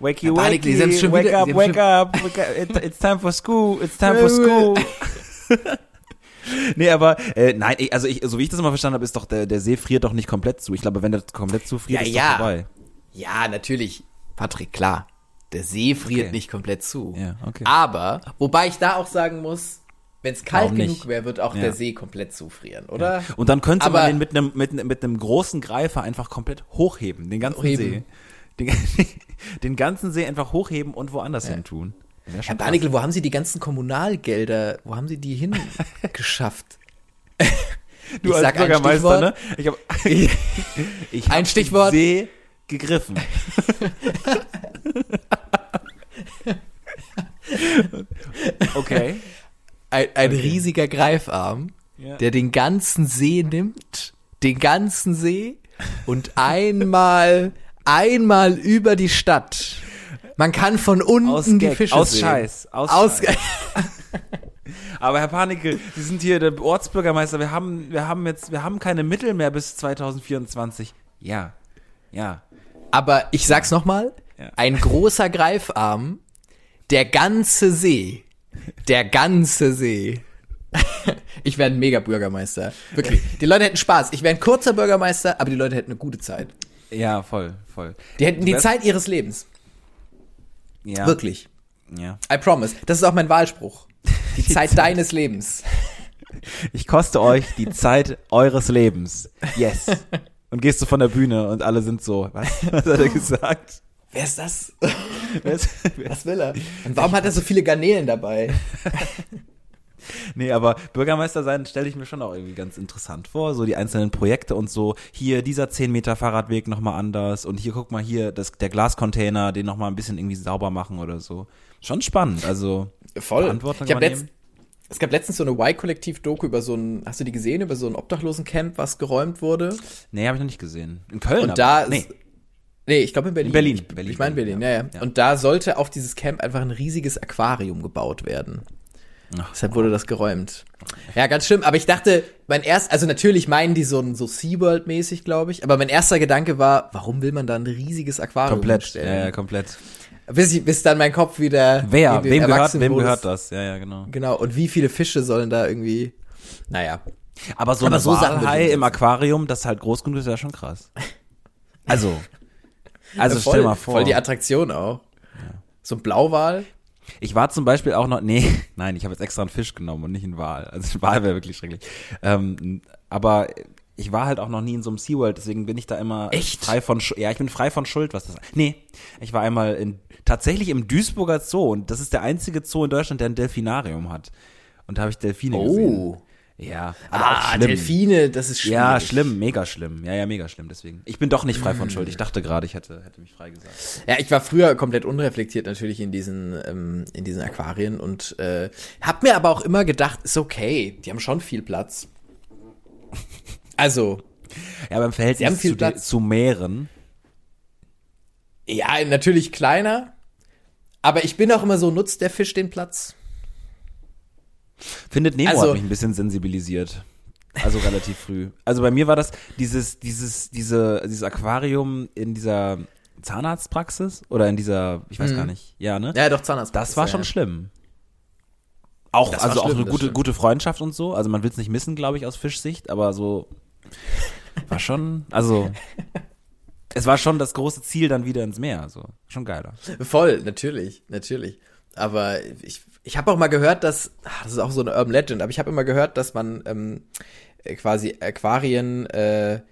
Wake you, Herr wake, Panikli, Sie haben's schon wake wieder- up, wake up, wake up. It, it's time for school, it's time for school. nee, aber äh, nein, ich- also ich, so wie ich das immer verstanden habe, ist doch der, der See friert doch nicht komplett zu. Ich glaube, wenn der komplett zufriert, Ja, ist ja. doch vorbei. Ja, natürlich. Patrick, klar. Der See friert Okay. nicht komplett zu. Ja, okay. Aber, wobei ich da auch sagen muss, wenn es kalt genug wäre, wird auch Ja. der See komplett zufrieren, oder? Und dann könnte Aber- man den mit einem mit, einem- mit einem großen Greifer einfach komplett hochheben, den ganzen Hochheben. See. Den, den ganzen See einfach hochheben und woanders hin tun. Herr. Barnickel, wo haben Sie die ganzen Kommunalgelder, wo haben Sie die hingeschafft? Du ich als Bürgermeister, Stichwort. ne? Ich habe ich hab Ein Stichwort. See gegriffen. okay. Ein, ein Okay. riesiger Greifarm, Ja. der den ganzen See nimmt, den ganzen See und einmal, einmal über die Stadt. Man kann von unten Aus die Gag, Fische aus sehen. Scheiß, aus, Aus, Scheiß. Aber Herr Panicke, Sie sind hier der Ortsbürgermeister. Wir haben, wir haben jetzt, wir haben keine Mittel mehr bis 2024. Ja, ja. Aber ich sag's nochmal, Ja. ein großer Greifarm, der ganze See, der ganze See. Ich wäre ein mega Bürgermeister. Wirklich. Die Leute hätten Spaß. Ich wäre ein kurzer Bürgermeister, aber die Leute hätten eine gute Zeit. Ja, voll, voll. Die hätten die Zeit ihres Lebens. Ja, Wirklich. Ja. I promise. Das ist auch mein Wahlspruch. Die, Zeit, deines Lebens. Ich koste euch die Zeit eures Lebens. Yes. Und gehst du von der Bühne und alle sind so, was, was hat er gesagt? Wer ist das? Was? Was will er? Und warum hat er so viele Garnelen dabei? Nee, aber Bürgermeister sein stelle ich mir schon auch irgendwie ganz interessant vor. So die einzelnen Projekte und so. Hier dieser 10 Meter Fahrradweg nochmal anders und hier guck mal hier das, der Glascontainer, den nochmal ein bisschen irgendwie sauber machen oder so. Schon spannend. Also Voll. Verantwortung Ich hab letzt, es gab letztens so eine Y-Kollektiv-Doku über so ein, hast du die gesehen, über so ein Obdachlosencamp, was geräumt wurde? Nee, habe ich noch nicht gesehen. In Köln. Und da aber, nee. Nee, ich glaube in Berlin. In Berlin, Ich, Berlin, ich meine Berlin, Berlin, ja, ja, ja. Und da sollte auf dieses Camp einfach ein riesiges Aquarium gebaut werden. Ach, Deshalb wurde das geräumt. Ja, ganz schlimm. Aber ich dachte, mein erst, also natürlich meinen die so ein so SeaWorld-mäßig, glaube ich. Aber mein erster Gedanke war, warum will man da ein riesiges Aquarium komplett. hinstellen? Ja, ja, komplett. Bis, ich, bis dann mein Kopf wieder. Wer? Wem gehört, wem gehört das? Ja, ja, genau. Genau. Und wie viele Fische sollen da irgendwie. Naja. Aber so Aber ein so Walhai im. Aquarium, das halt groß genug ist, ja schon krass. Also, also Ja, voll, stell mal vor. Voll die Attraktion auch. So ein Blauwal. Ich war zum Beispiel auch noch, nee, nein, ich habe jetzt extra einen Fisch genommen und nicht einen Wal. Also ein Wal wäre wirklich schrecklich. Ähm, aber ich war halt auch noch nie in so einem SeaWorld, deswegen bin ich da immer Echt? frei von Schuld. Ja, ich bin frei von Schuld, was das Nee, ich war einmal in, tatsächlich im Duisburger Zoo und das ist der einzige Zoo in Deutschland, der ein Delfinarium hat. Und da habe ich Delfine gesehen. Ja, aber auch Ah, schlimm. Delfine, das ist schwierig. Ja, schlimm, mega schlimm. Ja, ja, mega schlimm, deswegen. Ich bin doch nicht frei von Schuld. Ich dachte gerade, ich hätte, hätte mich frei gesagt. Ja, ich war früher komplett unreflektiert natürlich in diesen, ähm, in diesen Aquarien und äh, hab mir aber auch immer gedacht, ist okay, die haben schon viel Platz. Also, Ja, aber im Verhältnis zu, den- Platz. zu Meeren. ja, natürlich kleiner. Aber ich bin auch immer so, nutzt der Fisch den Platz? Findet Nemo Also- hat mich ein bisschen sensibilisiert. Also relativ früh. Also bei mir war das dieses, dieses, diese, dieses Aquarium in dieser Zahnarztpraxis oder in dieser, ich weiß gar nicht, ja, ne? Ja, doch, Zahnarzt. Das war schon schlimm. Auch, Das war also auch schlimm, eine das gute, stimmt. gute Freundschaft und so. Also man will es nicht missen, glaube ich, aus Fischsicht, aber so war schon, also es war schon das große Ziel dann wieder ins Meer. So schon geiler. Voll, natürlich, natürlich. Aber ich, ich habe auch mal gehört, dass, ach, das ist auch so eine Urban Legend, aber ich habe immer gehört, dass man ähm, äh, quasi Aquarien, äh,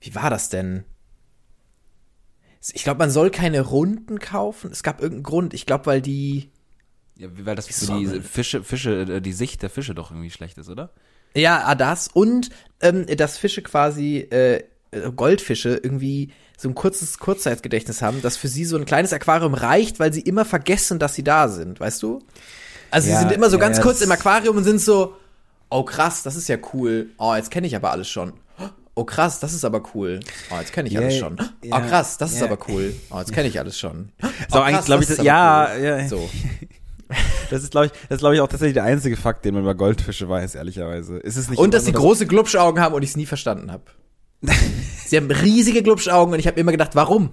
wie war das denn? Ich glaube, man soll keine Runden kaufen. Es gab irgendeinen Grund. Ich glaube, weil die, Ja, weil das für die Fische, Fische, äh, die Sicht der Fische doch irgendwie schlecht ist, oder? Ja, ah, das und ähm, dass Fische quasi äh, Goldfische irgendwie so ein kurzes Kurzzeitgedächtnis haben, dass für sie so ein kleines Aquarium reicht, weil sie immer vergessen, dass sie da sind, weißt du? Also Ja, sie sind immer so ja, ganz kurz im Aquarium und sind so, oh krass, das ist ja cool. Oh, jetzt kenne ich aber alles schon. Oh krass, das ist aber cool. Oh, jetzt kenne ich Ja, alles schon. oh krass, das ist ja. aber cool. Oh, jetzt kenne ich alles schon. Oh, So, eigentlich krass, glaube ich, das das, ist ja, cool. ja, So. das ist glaube ich, das ist glaube ich auch tatsächlich der einzige Fakt, den man über Goldfische weiß, ehrlicherweise. Ist es nicht Und dass sie große Glubschaugen haben und ich es nie verstanden habe. sie haben riesige Glubschaugen und ich habe immer gedacht, warum?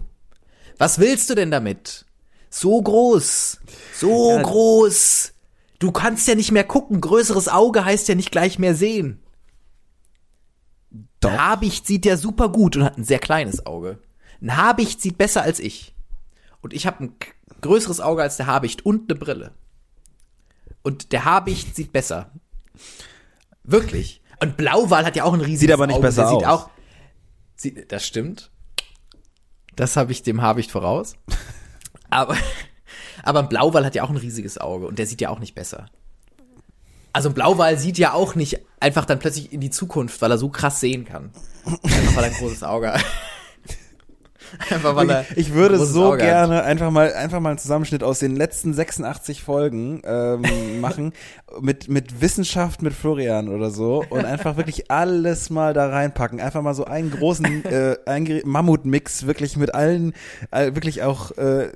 Was willst du denn damit? So groß. So Ja. groß. Du kannst ja nicht mehr gucken. Größeres Auge heißt ja nicht gleich mehr sehen. Doch. Ein Habicht sieht ja super gut und hat ein sehr kleines Auge. Ein Habicht sieht besser als ich. Und ich habe ein größeres Auge als der Habicht und eine Brille. Und der Habicht sieht besser. Wirklich. Und Blauwal hat ja auch ein riesiges Sieht aber nicht Auge. besser Der sieht aus. auch. Sieht, das stimmt. Das habe ich dem Habicht voraus. Aber, aber ein Blauwal hat ja auch ein riesiges Auge und der sieht ja auch nicht besser. Also ein Blauwal sieht ja auch nicht einfach dann plötzlich in die Zukunft, weil er so krass sehen kann. Einfach weil er ein großes Auge hat. Einfach weil er Ich würde so Auge hat. gerne einfach mal einfach mal einen Zusammenschnitt aus den letzten 86 Folgen ähm, machen mit mit Wissenschaft mit Florian oder so und einfach wirklich alles mal da reinpacken. Einfach mal so einen großen äh, einen Mammutmix wirklich mit allen äh, wirklich auch äh,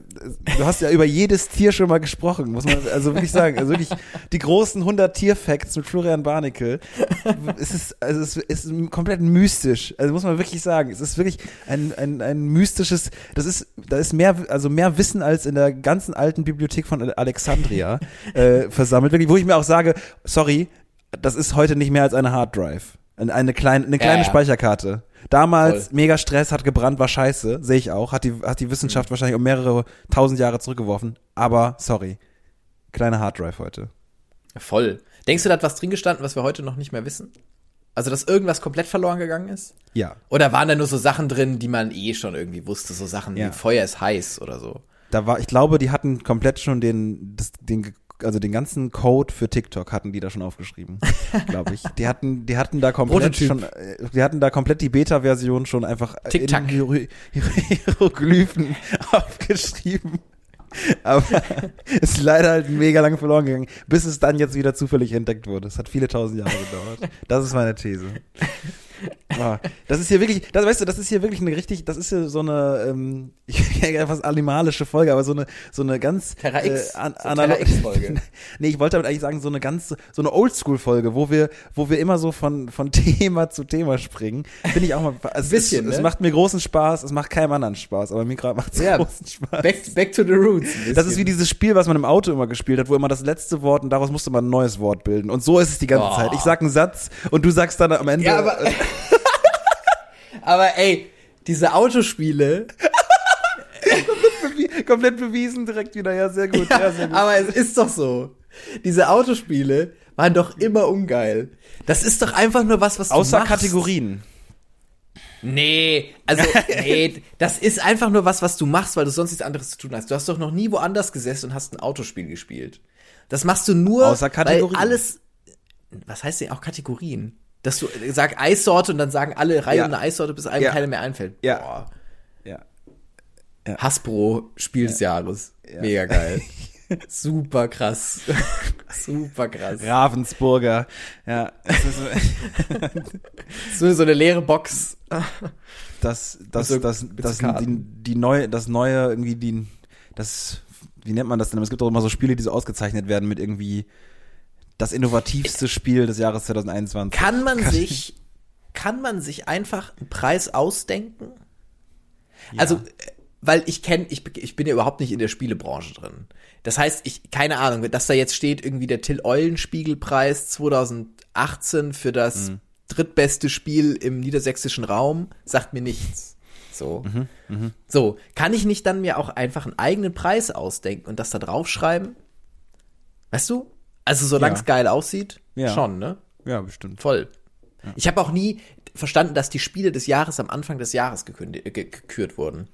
du hast ja über jedes Tier schon mal gesprochen, muss man also wirklich sagen, also wirklich die großen 100 Tierfacts mit Florian Barnickel. Es ist also es ist komplett mystisch. Also muss man wirklich sagen, es ist wirklich ein ein ein mystisches, das ist, da ist mehr, also mehr Wissen als in der ganzen alten Bibliothek von Alexandria äh, versammelt, wirklich, wo ich mir auch sage, sorry, das ist heute nicht mehr als eine Harddrive. Eine, eine kleine, eine kleine ja. Speicherkarte. Damals Voll. mega Stress, hat gebrannt, war scheiße, sehe ich auch, hat die, hat die Wissenschaft Mhm. wahrscheinlich um mehrere tausend Jahre zurückgeworfen, aber sorry, kleine Harddrive heute. Voll. Denkst du, da hat was drin gestanden, was wir heute noch nicht mehr wissen? Also, dass irgendwas komplett verloren gegangen ist? Ja. Oder waren da nur so Sachen drin, die man eh schon irgendwie wusste, so Sachen Ja. wie Feuer ist heiß oder so? Da war, ich glaube, die hatten komplett schon den, das, den, also den ganzen Code für TikTok hatten die da schon aufgeschrieben, glaube ich. Die hatten, die hatten da komplett Prototyp. schon, äh, die hatten da komplett die Beta-Version schon einfach Tic-Tac. in Hiero- Hieroglyphen aufgeschrieben. Aber ist leider halt mega lang verloren gegangen, bis es dann jetzt wieder zufällig entdeckt wurde. Es hat viele tausend Jahre gedauert. Das ist meine These. Ah, das ist hier wirklich, das, weißt du, das ist hier wirklich eine richtig, das ist hier so eine, ähm, ich ja fast animalische Folge, aber so eine, so eine ganz Terra X, an, so Terra X-Folge. nee, ich wollte damit eigentlich sagen, so eine ganz, so eine Oldschool-Folge, wo wir, wo wir immer so von, von Thema zu Thema springen. Finde ich auch mal, es, Bisschen, es, es ne? macht mir großen Spaß, es macht keinem anderen Spaß, aber mir gerade macht es Ja, großen Spaß. Back, back to the roots. Das ist wie dieses Spiel, was man im Auto immer gespielt hat, wo immer das letzte Wort und daraus musste man ein neues Wort bilden. Und so ist es die ganze Oh. Zeit. Ich sag einen Satz und du sagst dann am Ende. Ja, aber, aber ey, diese Autospiele, komplett bewiesen direkt wieder. Ja, sehr gut. Ja, sehr gut. aber es ist doch so. Diese Autospiele waren doch immer ungeil. Das ist doch einfach nur was, was du Außer machst. Kategorien. Nee, also, nee, das ist einfach nur was, was du machst, weil du sonst nichts anderes zu tun hast. Du hast doch noch nie woanders gesessen und hast ein Autospiel gespielt. Das machst du nur, Außer Kategorien. weil alles, was heißt denn auch Kategorien? Dass du äh, sag Eissorte und dann sagen alle Reihe Ja. eine Eissorte, bis einem Ja. keine mehr einfällt. Ja. Boah. Ja. Hasbro Spiel des Jahres. Mega geil. Super krass. Super krass. Ravensburger. Ja, so- eine leere Box. das, das, so- das, das, die, die neue, das neue, irgendwie die, das, wie nennt man das denn? Es gibt auch immer so Spiele, die so ausgezeichnet werden mit irgendwie das innovativste Spiel des Jahres 2021. Kann man sich, kann man sich einfach einen Preis ausdenken? Also, äh, weil ich kenne, ich, ich bin ja überhaupt nicht in der Spielebranche drin. Das heißt, ich, keine Ahnung, dass da jetzt steht irgendwie der Till Eulenspiegel-Preis 2018 für das drittbeste Spiel im niedersächsischen Raum, sagt mir nichts. So. So, kann ich nicht dann mir auch einfach einen eigenen Preis ausdenken und das da draufschreiben? Weißt du? Also, solange es Ja. geil aussieht, Ja. schon, ne? Ja, bestimmt. Voll. Ich habe auch nie verstanden, dass die Spiele des Jahres am Anfang des Jahres gekündigt, äh, ge- gekürt wurden.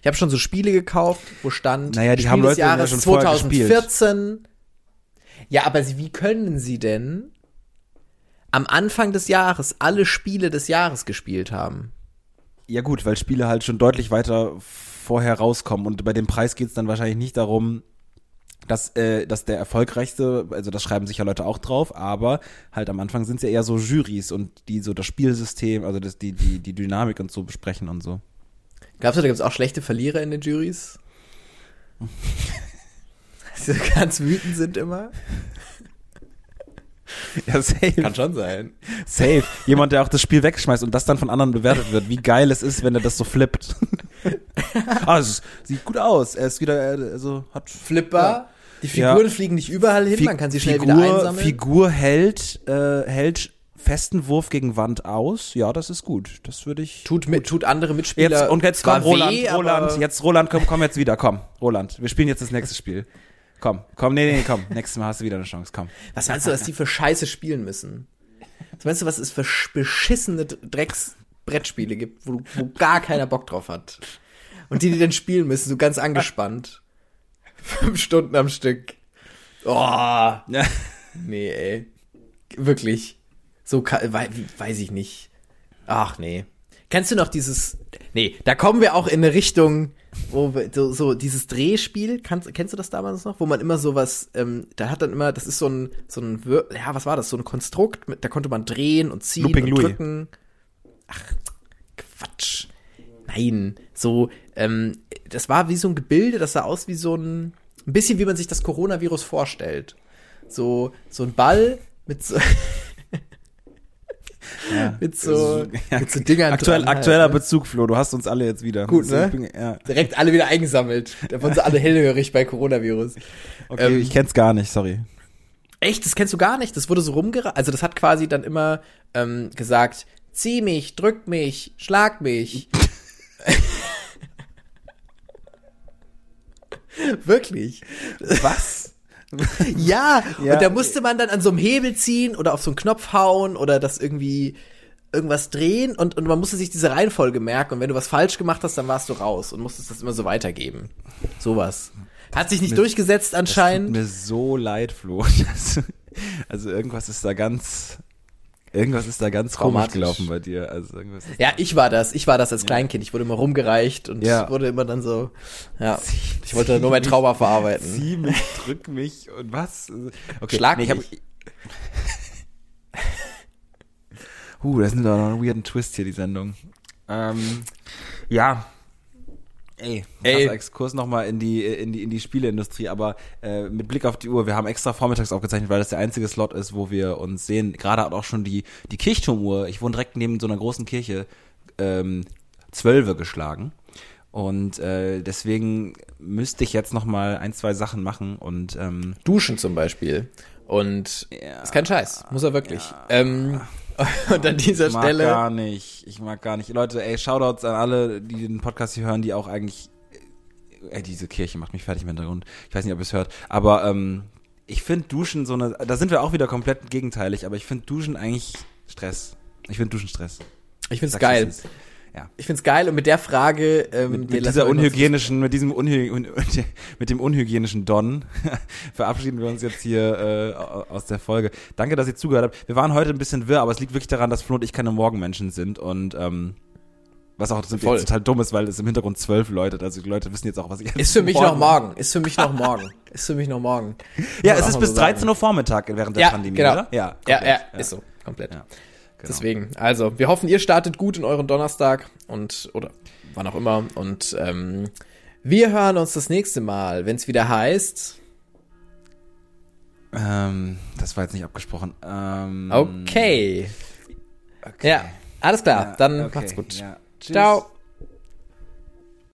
Ich habe schon so Spiele gekauft, wo stand Naja, die Spiel haben des Leute ja Jahres gespielt. 2014. Ja, aber wie können sie denn am Anfang des Jahres alle Spiele des Jahres gespielt haben? Ja gut, weil Spiele halt schon deutlich weiter vorher rauskommen und bei dem Preis geht es dann wahrscheinlich nicht darum, dass, äh, dass der erfolgreichste, also das schreiben sicher Leute auch drauf, aber halt am Anfang sind es ja eher so Jurys und die so das Spielsystem, also das, die, die, die Dynamik und so besprechen und so. Glaubst du, da gibt's auch schlechte Verlierer in den Juries? Die so ganz wütend sind immer? Ja, safe. schon sein. Safe. Jemand, der auch das Spiel wegschmeißt und das dann von anderen bewertet wird. Wie geil es ist, wenn er das so flippt. ah, es sieht gut aus. Er ist wieder, äh, also hat Flipper. Die Ja. Figuren fliegen nicht überall hin, Fi- man kann sie schnell Figur, wieder einsammeln. Figur hält, äh, hält festen Wurf gegen Wand aus. Ja, das ist gut. Das würde ich. tut, mit, tut andere Mitspieler Jetzt, und jetzt zwar komm, Roland, weh, Roland, jetzt Roland, komm, komm jetzt wieder, komm, Roland, wir spielen jetzt das nächste Spiel. Komm, komm, nee, nee, komm, nächstes Mal hast du wieder eine Chance, komm. Was meinst du, was die für Scheiße spielen müssen? Was meinst du, was es für sch- beschissene Drecks-Brettspiele gibt, wo, wo gar keiner Bock drauf hat? Und die, die dann spielen müssen, so ganz angespannt. Fünf Stunden am Stück. Oh, nee, ey. Wirklich. So, weiß ich nicht. Ach, nee. Kennst du noch dieses, nee, da kommen wir auch in eine Richtung, wo wir, so, so dieses Drehspiel, kannst, kennst du das damals noch? Wo man immer sowas, ähm, da hat dann immer, das ist so ein, so ein, ja, was war das? So ein Konstrukt, mit, da konnte man drehen und ziehen Looping und Louis. drücken. Ach, Quatsch. Nein, so, ähm, das war wie so ein Gebilde, das sah aus wie so ein, ein bisschen wie man sich das Coronavirus vorstellt. So, so ein Ball mit so, Ja. mit so, Ja. mit so Dingern Aktuell, dran halt, aktueller ne? Bezug, Flo, du hast uns alle jetzt wieder. Gut, So, ne? bin- Ja. direkt alle wieder eingesammelt. Da wurden sie alle hellhörig bei Coronavirus. Okay, Ähm, ich kenn's gar nicht, sorry. Echt, das kennst du gar nicht. Das wurde so rumgereicht. Also das hat quasi dann immer ähm, gesagt, zieh mich, drück mich, schlag mich. Wirklich. Was? Ja, Ja. und da musste man dann an so einem Hebel ziehen oder auf so einen Knopf hauen oder das irgendwie irgendwas drehen und, und man musste sich diese Reihenfolge merken und wenn du was falsch gemacht hast, dann warst du raus und musstest das immer so weitergeben. Sowas. Hat sich nicht durchgesetzt Tut anscheinend. mir so leid, Flo. Das- Also irgendwas ist da ganz, irgendwas ist da ganz komisch Traumatisch. gelaufen bei dir. Also irgendwas Ja, ich war das. Ich war das als Kleinkind. Ich wurde immer rumgereicht und Ja. wurde immer dann so, ja. Ich wollte nur mein Trauma verarbeiten. Zieh mich, drück mich und was? Okay, Schlag nee, ich hab, mich. Uh, das ist doch noch ein weirden Twist hier, die Sendung. Ähm, ja. Ey, Ey. Exkurs nochmal in die, in die, in die Spieleindustrie, aber äh, mit Blick auf die Uhr, wir haben extra vormittags aufgezeichnet, weil das der einzige Slot ist, wo wir uns sehen. Gerade hat auch schon die, die Kirchturmuhr, ich wohne direkt neben so einer großen Kirche, ähm, Zwölfe geschlagen. Und äh, deswegen müsste ich jetzt nochmal ein, zwei Sachen machen und ähm, Duschen zum Beispiel. Und Ja. ist kein Scheiß. Muss er wirklich. Ähm, und an dieser Ich mag Stelle. gar nicht. Ich mag gar nicht. Leute, ey, Shoutouts an alle, die den Podcast hier hören, die auch eigentlich. Ey, diese Kirche macht mich fertig im Hintergrund. Ich weiß nicht, ob ihr es hört. Aber ähm, ich finde Duschen so eine. Da sind wir auch wieder komplett gegenteilig, aber ich finde Duschen eigentlich Stress. Ich finde Duschen Stress. Ich find's Sag's, geil. Ja. Ich find's geil und mit der Frage, ähm, Mit, mit dieser unhygienischen, mit diesem unhy mit dem unhygienischen Don verabschieden wir uns jetzt hier äh, aus der Folge. Danke, dass ihr zugehört habt. Wir waren heute ein bisschen wirr, aber es liegt wirklich daran, dass Flo und ich keine Morgenmenschen sind und ähm, Was auch Voll. total dumm ist, weil es im Hintergrund zwölf Leute, also die Leute wissen jetzt auch, was ich jetzt Ist für mich morgen noch morgen. Ist für mich noch morgen. Ist für mich noch morgen. Ja, es ist bis so sagen. 13 Uhr Vormittag während der Ja, Pandemie, genau. oder? Ja, Ja, komplett, ja, ist so. Komplett. Ja, genau. Deswegen, also, wir hoffen, ihr startet gut in euren Donnerstag und, oder wann auch immer. Und ähm, wir hören uns das nächste Mal, wenn es wieder heißt. Ähm, das war jetzt nicht abgesprochen. Ähm, Okay. okay. Ja, alles klar. Ja, Dann okay, macht's gut. ja. Ciao.